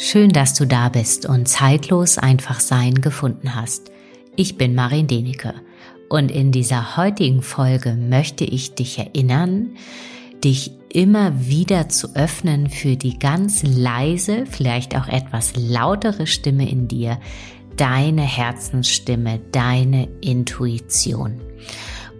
Schön, dass du da bist und zeitlos einfach sein gefunden hast. Ich bin Marin Denike und in dieser heutigen Folge möchte ich dich erinnern, dich immer wieder zu öffnen für die ganz leise, vielleicht auch etwas lautere Stimme in dir, deine Herzensstimme, deine Intuition.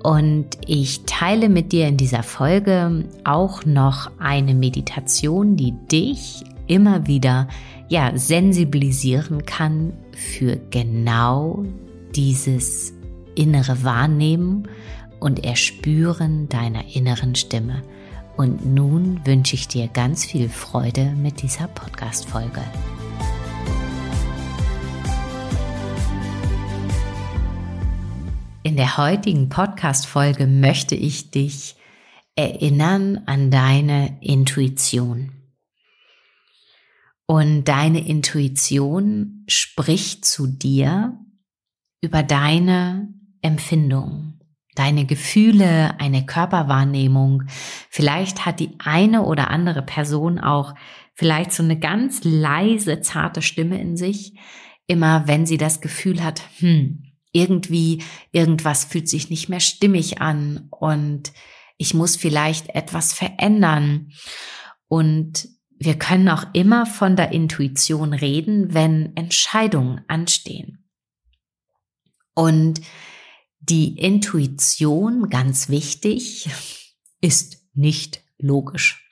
Und ich teile mit dir in dieser Folge auch noch eine Meditation, die dich immer wieder ja sensibilisieren kann für genau dieses innere Wahrnehmen und Erspüren deiner inneren Stimme. Und nun wünsche ich dir ganz viel Freude mit dieser Podcast-Folge. In der heutigen Podcast-Folge möchte ich dich erinnern an deine Intuition. Und deine Intuition spricht zu dir über deine Empfindungen, deine Gefühle, eine Körperwahrnehmung. Vielleicht hat die eine oder andere Person auch vielleicht so eine ganz leise, zarte Stimme in sich, immer wenn sie das Gefühl hat, hm, irgendwie, irgendwas fühlt sich nicht mehr stimmig an und ich muss vielleicht etwas verändern. Und wir können auch immer von der Intuition reden, wenn Entscheidungen anstehen. Und die Intuition, ganz wichtig, ist nicht logisch.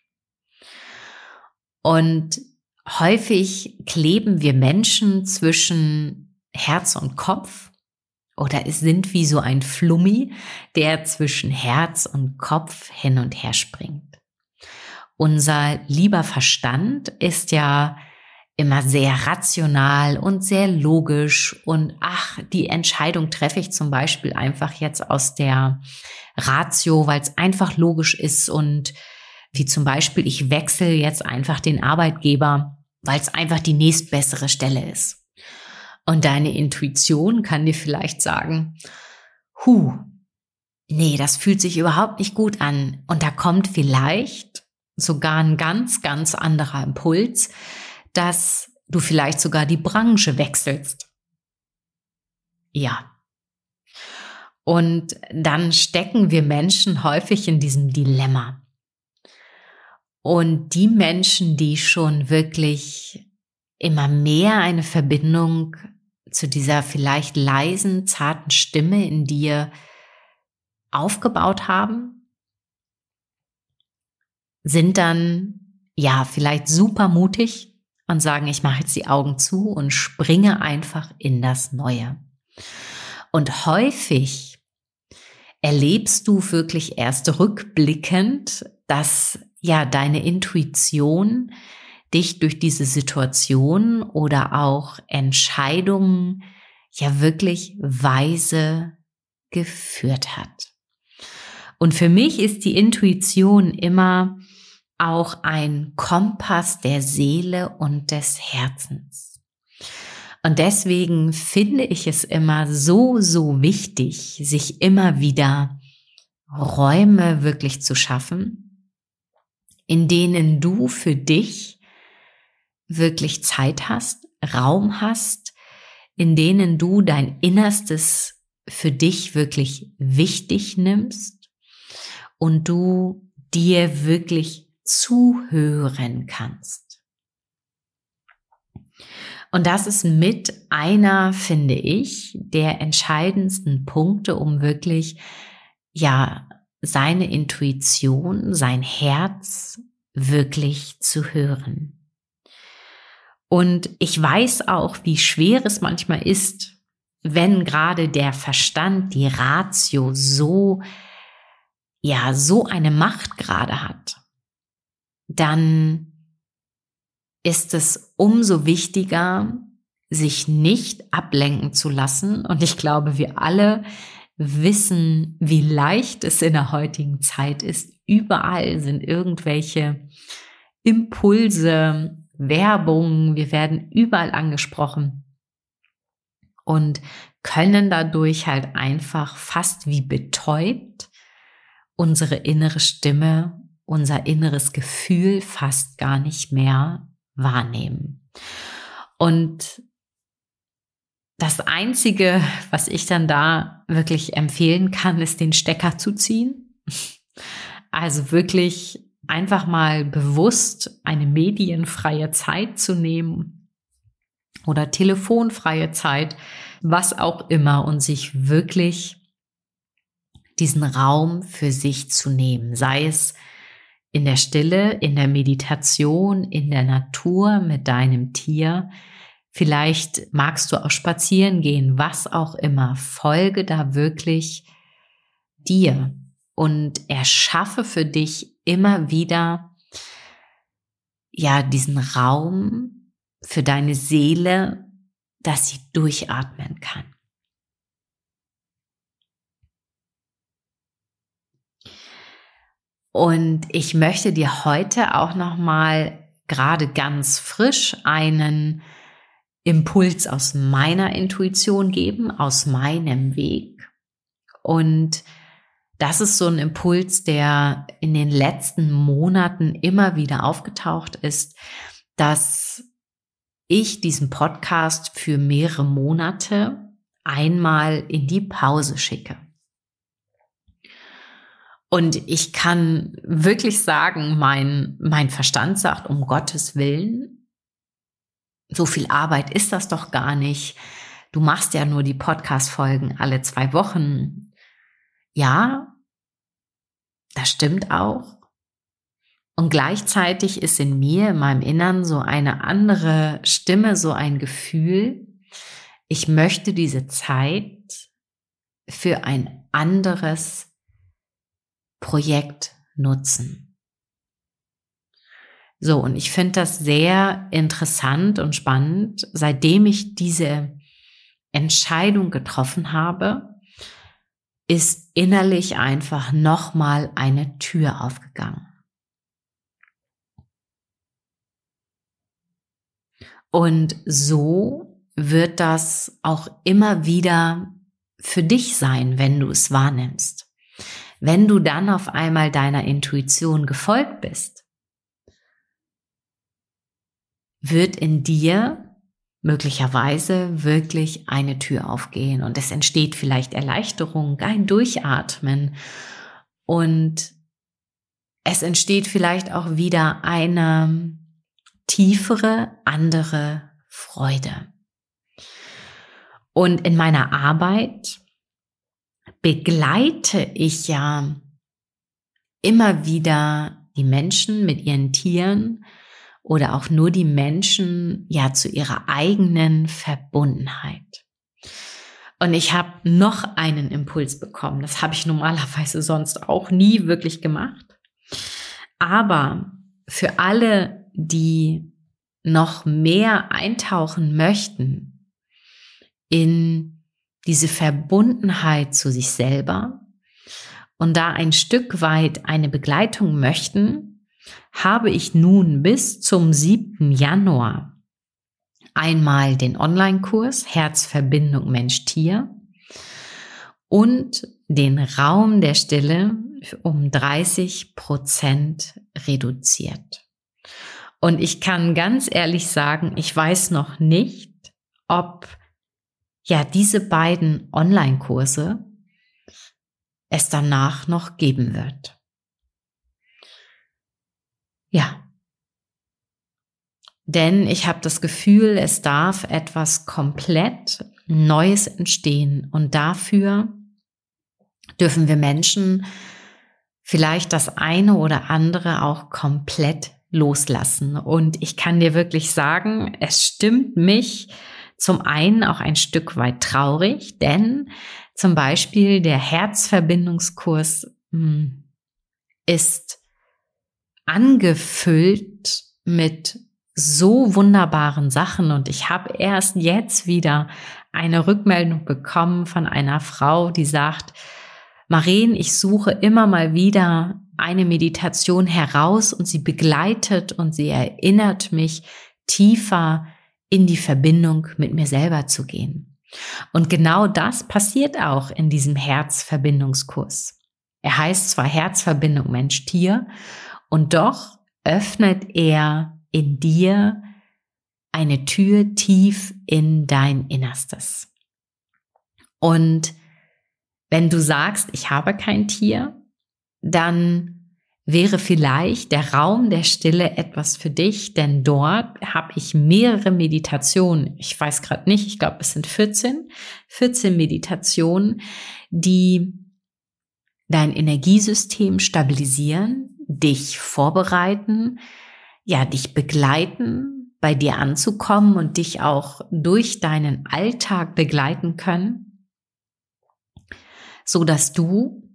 Und häufig kleben wir Menschen zwischen Herz und Kopf oder es sind wie so ein Flummi, der zwischen Herz und Kopf hin und her springt. Unser lieber Verstand ist ja immer sehr rational und sehr logisch und ach, die Entscheidung treffe ich zum Beispiel einfach jetzt aus der Ratio, weil es einfach logisch ist und wie zum Beispiel ich wechsle jetzt einfach den Arbeitgeber, weil es einfach die nächstbessere Stelle ist. Und deine Intuition kann dir vielleicht sagen, hu, nee, das fühlt sich überhaupt nicht gut an. Und da kommt vielleicht sogar ein ganz, ganz anderer Impuls, dass du vielleicht sogar die Branche wechselst. Ja. Und dann stecken wir Menschen häufig in diesem Dilemma. Und die Menschen, die schon wirklich immer mehr eine Verbindung zu dieser vielleicht leisen, zarten Stimme in dir aufgebaut haben, sind dann ja vielleicht super mutig und sagen, ich mache jetzt die Augen zu und springe einfach in das Neue. Und häufig erlebst du wirklich erst rückblickend, dass ja deine Intuition dich durch diese Situation oder auch Entscheidungen ja wirklich weise geführt hat. Und für mich ist die Intuition immer auch ein Kompass der Seele und des Herzens. Und deswegen finde ich es immer so, so wichtig, sich immer wieder Räume wirklich zu schaffen, in denen du für dich wirklich Zeit hast, Raum hast, in denen du dein Innerstes für dich wirklich wichtig nimmst und du dir wirklich zuhören kannst. Und das ist mit einer, finde ich, der entscheidendsten Punkte, um wirklich, ja, seine Intuition, sein Herz wirklich zu hören. Und ich weiß auch, wie schwer es manchmal ist, wenn gerade der Verstand, die Ratio so, ja, so eine Macht gerade hat dann ist es umso wichtiger, sich nicht ablenken zu lassen. Und ich glaube, wir alle wissen, wie leicht es in der heutigen Zeit ist. Überall sind irgendwelche Impulse, Werbung, wir werden überall angesprochen und können dadurch halt einfach fast wie betäubt unsere innere Stimme unser inneres Gefühl fast gar nicht mehr wahrnehmen. Und das Einzige, was ich dann da wirklich empfehlen kann, ist den Stecker zu ziehen. Also wirklich einfach mal bewusst eine medienfreie Zeit zu nehmen oder telefonfreie Zeit, was auch immer und sich wirklich diesen Raum für sich zu nehmen, sei es in der Stille, in der Meditation, in der Natur mit deinem Tier. Vielleicht magst du auch spazieren gehen, was auch immer. Folge da wirklich dir und erschaffe für dich immer wieder ja diesen Raum für deine Seele, dass sie durchatmen kann. Und ich möchte dir heute auch noch mal gerade ganz frisch einen Impuls aus meiner Intuition geben, aus meinem Weg. Und das ist so ein Impuls, der in den letzten Monaten immer wieder aufgetaucht ist, dass ich diesen Podcast für mehrere Monate einmal in die Pause schicke. Und ich kann wirklich sagen, mein, mein Verstand sagt, um Gottes Willen, so viel Arbeit ist das doch gar nicht. Du machst ja nur die Podcast-Folgen alle zwei Wochen. Ja, das stimmt auch. Und gleichzeitig ist in mir, in meinem Innern so eine andere Stimme, so ein Gefühl, ich möchte diese Zeit für ein anderes Projekt nutzen. So, und ich finde das sehr interessant und spannend, seitdem ich diese Entscheidung getroffen habe, ist innerlich einfach nochmal eine Tür aufgegangen. Und so wird das auch immer wieder für dich sein, wenn du es wahrnimmst. Wenn du dann auf einmal deiner Intuition gefolgt bist, wird in dir möglicherweise wirklich eine Tür aufgehen und es entsteht vielleicht Erleichterung, ein Durchatmen und es entsteht vielleicht auch wieder eine tiefere, andere Freude. Und in meiner Arbeit begleite ich ja immer wieder die Menschen mit ihren Tieren oder auch nur die Menschen ja zu ihrer eigenen Verbundenheit. Und ich habe noch einen Impuls bekommen. Das habe ich normalerweise sonst auch nie wirklich gemacht. Aber für alle, die noch mehr eintauchen möchten in diese Verbundenheit zu sich selber und da ein Stück weit eine Begleitung möchten, habe ich nun bis zum 7. Januar einmal den Online-Kurs Herzverbindung Mensch-Tier und den Raum der Stille um 30 Prozent reduziert. Und ich kann ganz ehrlich sagen, ich weiß noch nicht, ob ja diese beiden Online-Kurse es danach noch geben wird. Ja. Denn ich habe das Gefühl, es darf etwas komplett Neues entstehen. Und dafür dürfen wir Menschen vielleicht das eine oder andere auch komplett loslassen. Und ich kann dir wirklich sagen, es stimmt mich zum einen auch ein Stück weit traurig, denn zum Beispiel der Herzverbindungskurs hm, ist angefüllt mit so wunderbaren Sachen und ich habe erst jetzt wieder eine Rückmeldung bekommen von einer Frau, die sagt, Maren, ich suche immer mal wieder eine Meditation heraus und sie begleitet und sie erinnert mich tiefer in die Verbindung mit mir selber zu gehen. Und genau das passiert auch in diesem Herzverbindungskurs. Er heißt zwar Herzverbindung Mensch-Tier und doch öffnet er in dir eine Tür tief in dein Innerstes. Und wenn du sagst, ich habe kein Tier, dann wäre vielleicht der Raum der Stille etwas für dich, denn dort habe ich mehrere Meditationen. Ich weiß gerade nicht, ich glaube, es sind 14, 14 Meditationen, die dein Energiesystem stabilisieren, dich vorbereiten, ja, dich begleiten, bei dir anzukommen und dich auch durch deinen Alltag begleiten können, so dass du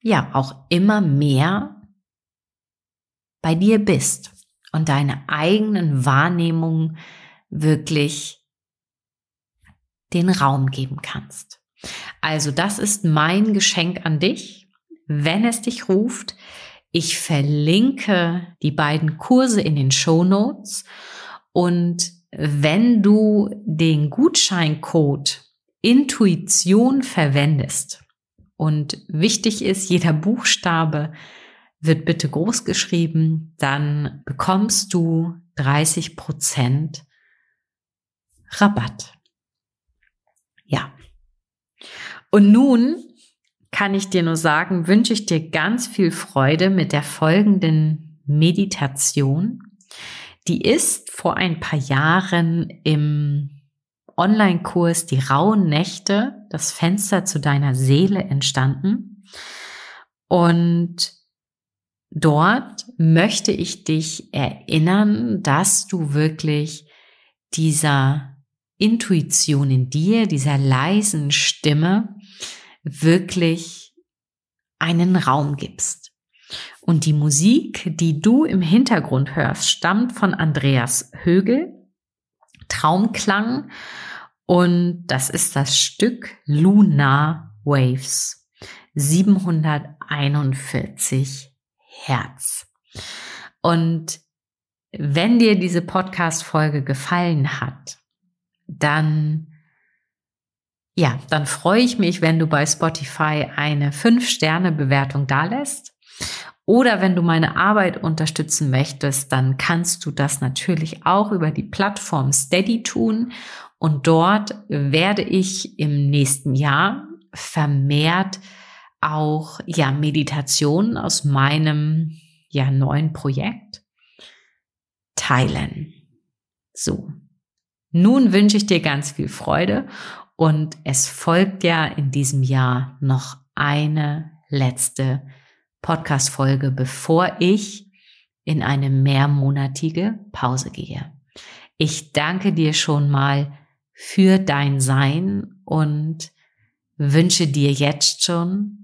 ja auch immer mehr bei dir bist und deine eigenen Wahrnehmungen wirklich den Raum geben kannst. Also das ist mein Geschenk an dich, wenn es dich ruft. Ich verlinke die beiden Kurse in den Show Notes und wenn du den Gutscheincode Intuition verwendest und wichtig ist, jeder Buchstabe wird bitte groß geschrieben, dann bekommst du 30 Prozent Rabatt. Ja. Und nun kann ich dir nur sagen, wünsche ich dir ganz viel Freude mit der folgenden Meditation. Die ist vor ein paar Jahren im Online-Kurs Die rauen Nächte, das Fenster zu deiner Seele entstanden. Und Dort möchte ich dich erinnern, dass du wirklich dieser Intuition in dir, dieser leisen Stimme wirklich einen Raum gibst. Und die Musik, die du im Hintergrund hörst, stammt von Andreas Högel, Traumklang, und das ist das Stück Lunar Waves 741 Herz. Und wenn dir diese Podcast-Folge gefallen hat, dann ja, dann freue ich mich, wenn du bei Spotify eine 5-Sterne-Bewertung dalässt. Oder wenn du meine Arbeit unterstützen möchtest, dann kannst du das natürlich auch über die Plattform Steady tun. Und dort werde ich im nächsten Jahr vermehrt auch ja Meditationen aus meinem ja neuen Projekt teilen. So. Nun wünsche ich dir ganz viel Freude und es folgt ja in diesem Jahr noch eine letzte Podcast Folge, bevor ich in eine mehrmonatige Pause gehe. Ich danke dir schon mal für dein Sein und wünsche dir jetzt schon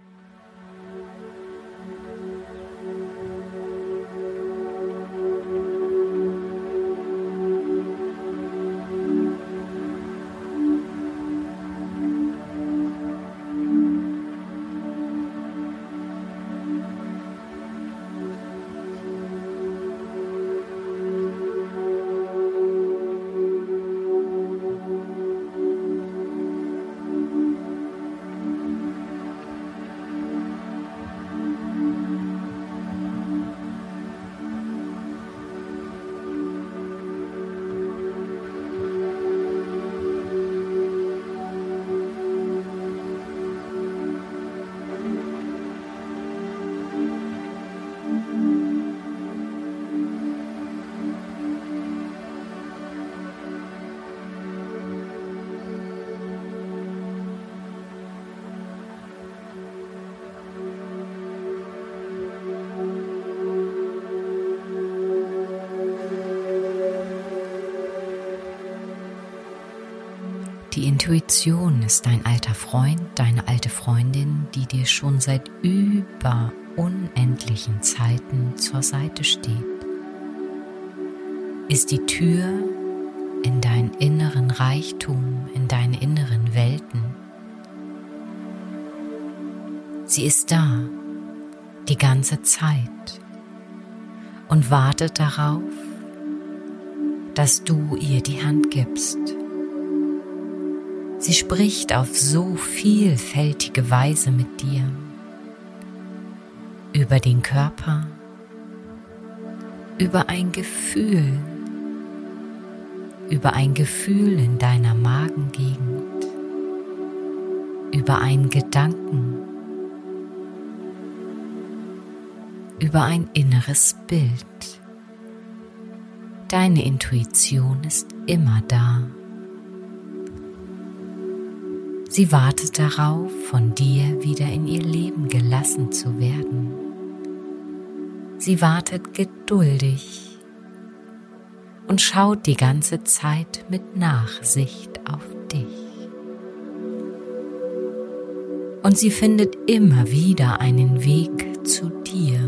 Die Intuition ist dein alter Freund, deine alte Freundin, die dir schon seit über unendlichen Zeiten zur Seite steht. Ist die Tür in deinen inneren Reichtum, in deine inneren Welten. Sie ist da die ganze Zeit und wartet darauf, dass du ihr die Hand gibst Sie spricht auf so vielfältige Weise mit dir. Über den Körper, über ein Gefühl, über ein Gefühl in deiner Magengegend, über einen Gedanken, über ein inneres Bild. Deine Intuition ist immer da. Sie wartet darauf, von dir wieder in ihr Leben gelassen zu werden. Sie wartet geduldig und schaut die ganze Zeit mit Nachsicht auf dich. Und sie findet immer wieder einen Weg zu dir.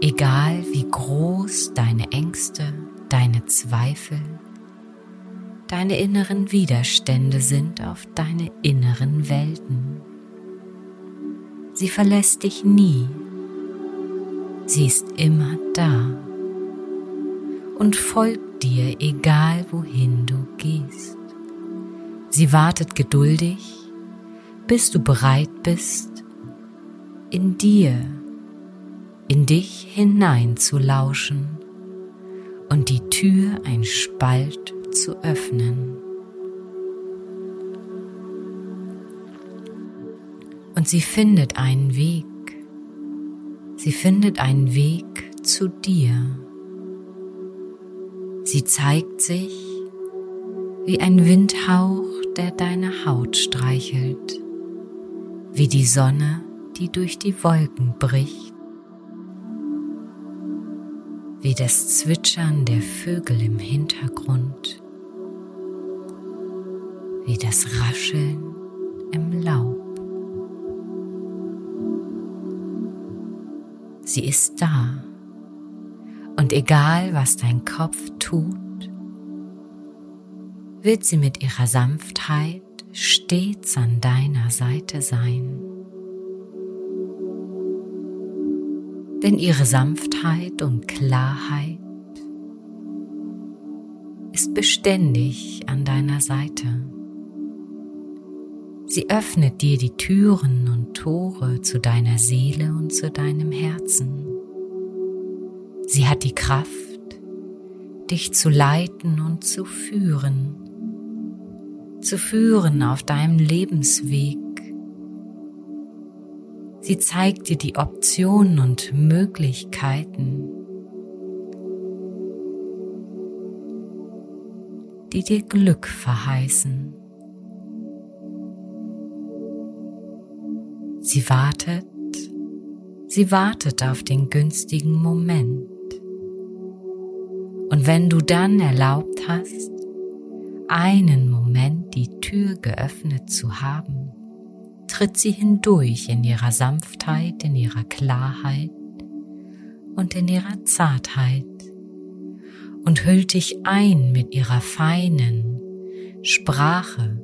Egal wie groß deine Ängste, deine Zweifel, deine inneren Widerstände sind auf deine inneren Welten. Sie verlässt dich nie Sie ist immer da und folgt dir, egal wohin du gehst. Sie wartet geduldig, bis du bereit bist, in dir, in dich hinein zu lauschen und die Tür ein Spalt zu öffnen. Und sie findet einen Weg, Sie findet einen Weg zu dir. Sie zeigt sich wie ein Windhauch, der deine Haut streichelt, wie die Sonne, die durch die Wolken bricht, wie das Zwitschern der Vögel im Hintergrund, wie das Rascheln im Laub. Sie ist da. Und egal, was dein Kopf tut, wird sie mit ihrer Sanftheit stets an deiner Seite sein. Denn ihre Sanftheit und Klarheit ist beständig an deiner Seite. Sie öffnet dir die Türen und Tore zu deiner Seele und zu deinem Herzen. Sie hat die Kraft, dich zu leiten und zu führen, zu führen auf deinem Lebensweg. Sie zeigt dir die Optionen und Möglichkeiten, die dir Glück verheißen. Sie wartet, sie wartet auf den günstigen Moment. Und wenn du dann erlaubt hast, einen Moment die Tür geöffnet zu haben, tritt sie hindurch in ihrer Sanftheit, in ihrer Klarheit und in ihrer Zartheit und hüllt dich ein mit ihrer feinen Sprache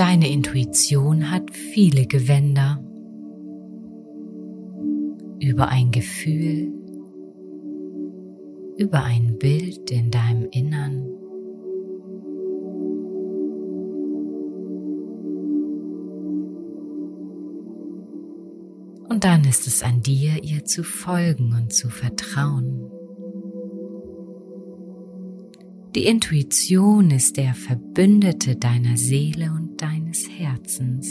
Deine Intuition hat viele Gewänder. Über ein Gefühl, über ein Bild in deinem Innern. Und dann ist es an dir, ihr zu folgen und zu vertrauen. Die Intuition ist der Verbündete deiner Seele und deines Herzens.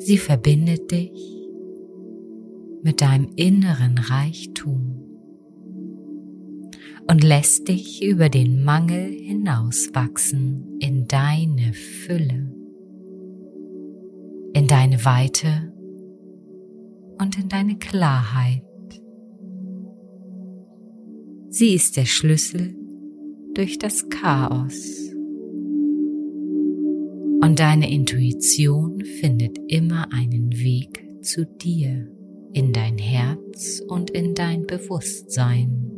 Sie verbindet dich mit deinem inneren Reichtum und lässt dich über den Mangel hinauswachsen in deine Fülle, in deine Weite und in deine Klarheit. Sie ist der Schlüssel durch das Chaos. Und deine Intuition findet immer einen Weg zu dir, in dein Herz und in dein Bewusstsein.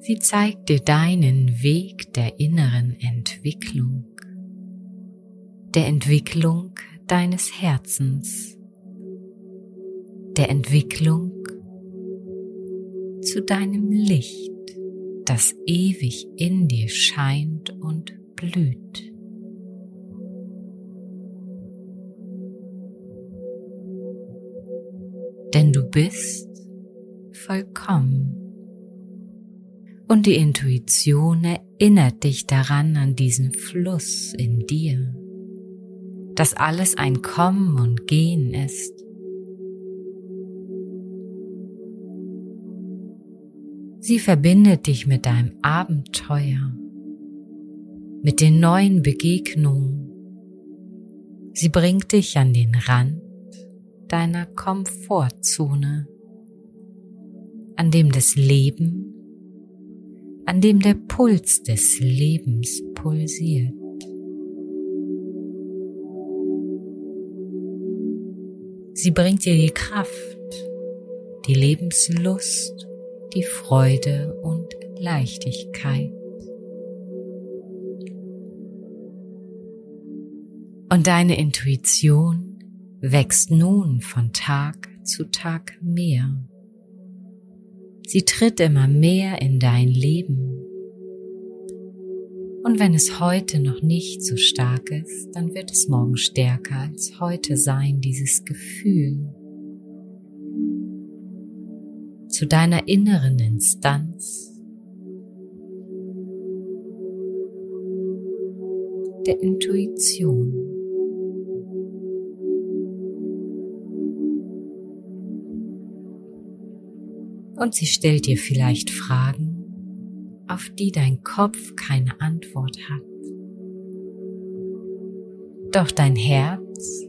Sie zeigt dir deinen Weg der inneren Entwicklung der Entwicklung deines Herzens, der Entwicklung zu deinem Licht, das ewig in dir scheint und blüht. Denn du bist vollkommen. Und die Intuition erinnert dich daran an diesen Fluss in dir, dass alles ein Kommen und Gehen ist. Sie verbindet dich mit deinem Abenteuer, mit den neuen Begegnungen. Sie bringt dich an den Rand deiner Komfortzone, an dem das Leben an dem der Puls des Lebens pulsiert. Sie bringt dir die Kraft, die Lebenslust, die Freude und Leichtigkeit. Und deine Intuition wächst nun von Tag zu Tag mehr. Sie tritt immer mehr in dein Leben. Und wenn es heute noch nicht so stark ist, dann wird es morgen stärker als heute sein, dieses Gefühl. Zu deiner inneren Instanz der Intuition. und sie stellt dir vielleicht Fragen, auf die dein Kopf keine Antwort hat. Doch dein Herz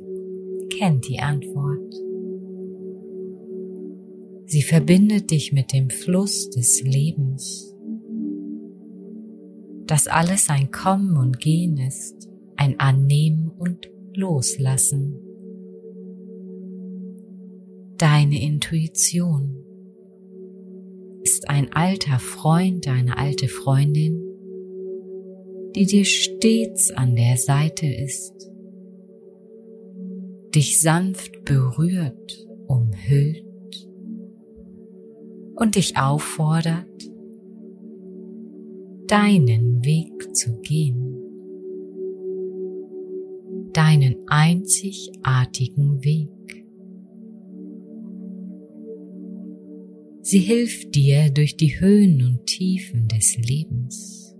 kennt die Antwort. Sie verbindet dich mit dem Fluss des Lebens, dass alles ein Kommen und Gehen ist, ein Annehmen und Loslassen. Deine Intuition ist ein alter Freund, eine alte Freundin, die dir stets an der Seite ist, dich sanft berührt, umhüllt und dich auffordert, deinen Weg zu gehen, deinen einzigartigen Weg. Sie hilft dir durch die Höhen und Tiefen des Lebens.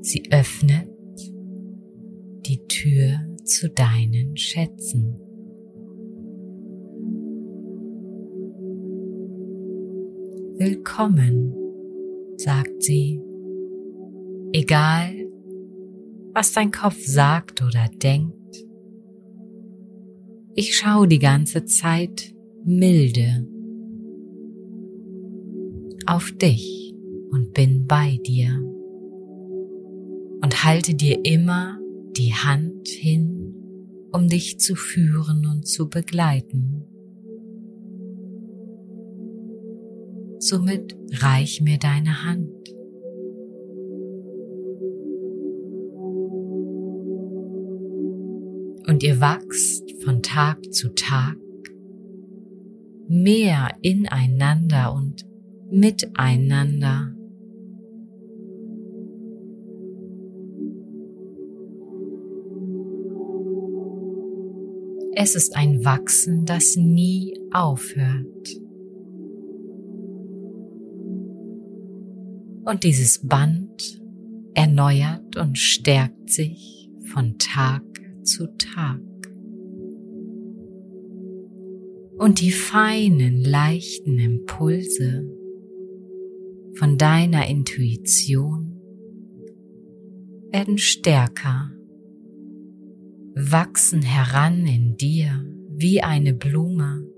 Sie öffnet die Tür zu deinen Schätzen. Willkommen, sagt sie, egal was dein Kopf sagt oder denkt. Ich schaue die ganze Zeit milde auf dich und bin bei dir und halte dir immer die Hand hin, um dich zu führen und zu begleiten. Somit reich mir deine Hand. Und ihr wachst von Tag zu Tag mehr ineinander und miteinander. Es ist ein Wachsen, das nie aufhört. Und dieses Band erneuert und stärkt sich von Tag zu Tag. Und die feinen, leichten Impulse von deiner Intuition werden stärker, wachsen heran in dir wie eine Blume.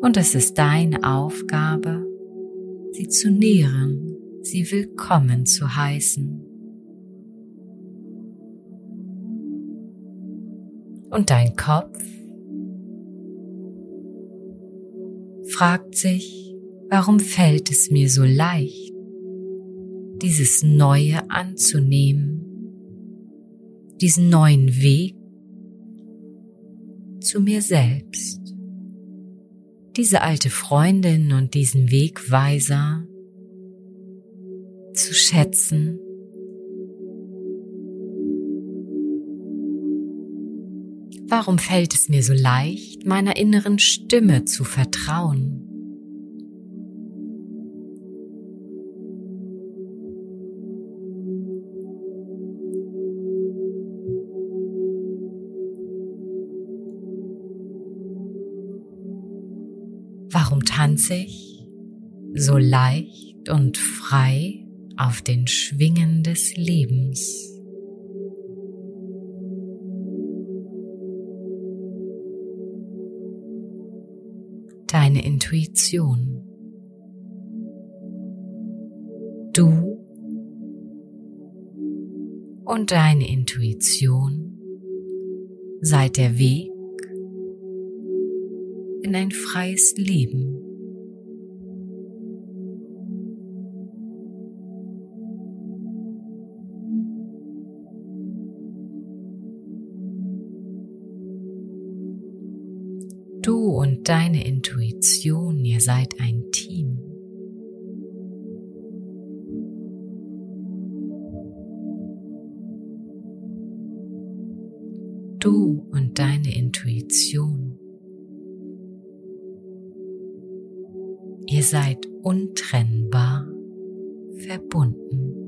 Und es ist deine Aufgabe, sie zu nähren, sie willkommen zu heißen. Und dein Kopf fragt sich, warum fällt es mir so leicht, dieses Neue anzunehmen, diesen neuen Weg zu mir selbst, diese alte Freundin und diesen Wegweiser zu schätzen Warum fällt es mir so leicht, meiner inneren Stimme zu vertrauen? Warum tanze ich so leicht und frei auf den Schwingen des Lebens? Deine Intuition. Du und deine Intuition seid der Weg in ein freies Leben. Du und deine Intuition, ihr seid ein Team. Du und deine Intuition. Ihr seid untrennbar verbunden.